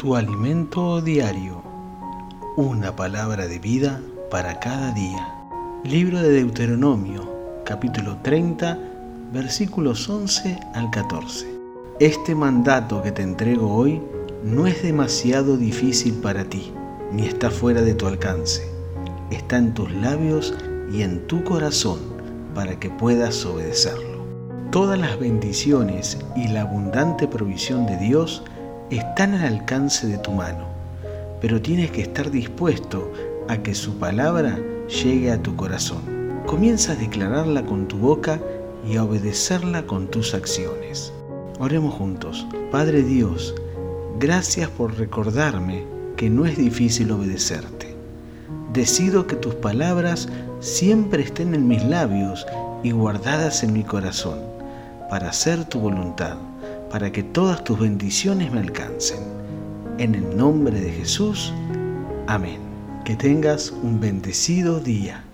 Tu alimento diario. Una palabra de vida para cada día. Libro de Deuteronomio, capítulo 30, versículos 11 al 14. Este mandato que te entrego hoy no es demasiado difícil para ti, ni está fuera de tu alcance. Está en tus labios y en tu corazón para que puedas obedecerlo. Todas las bendiciones y la abundante provisión de Dios están al alcance de tu mano, pero tienes que estar dispuesto a que su palabra llegue a tu corazón. Comienza a declararla con tu boca y a obedecerla con tus acciones. Oremos juntos. Padre Dios, gracias por recordarme que no es difícil obedecerte. Decido que tus palabras siempre estén en mis labios y guardadas en mi corazón, para hacer tu voluntad para que todas tus bendiciones me alcancen. En el nombre de Jesús, amén. Que tengas un bendecido día.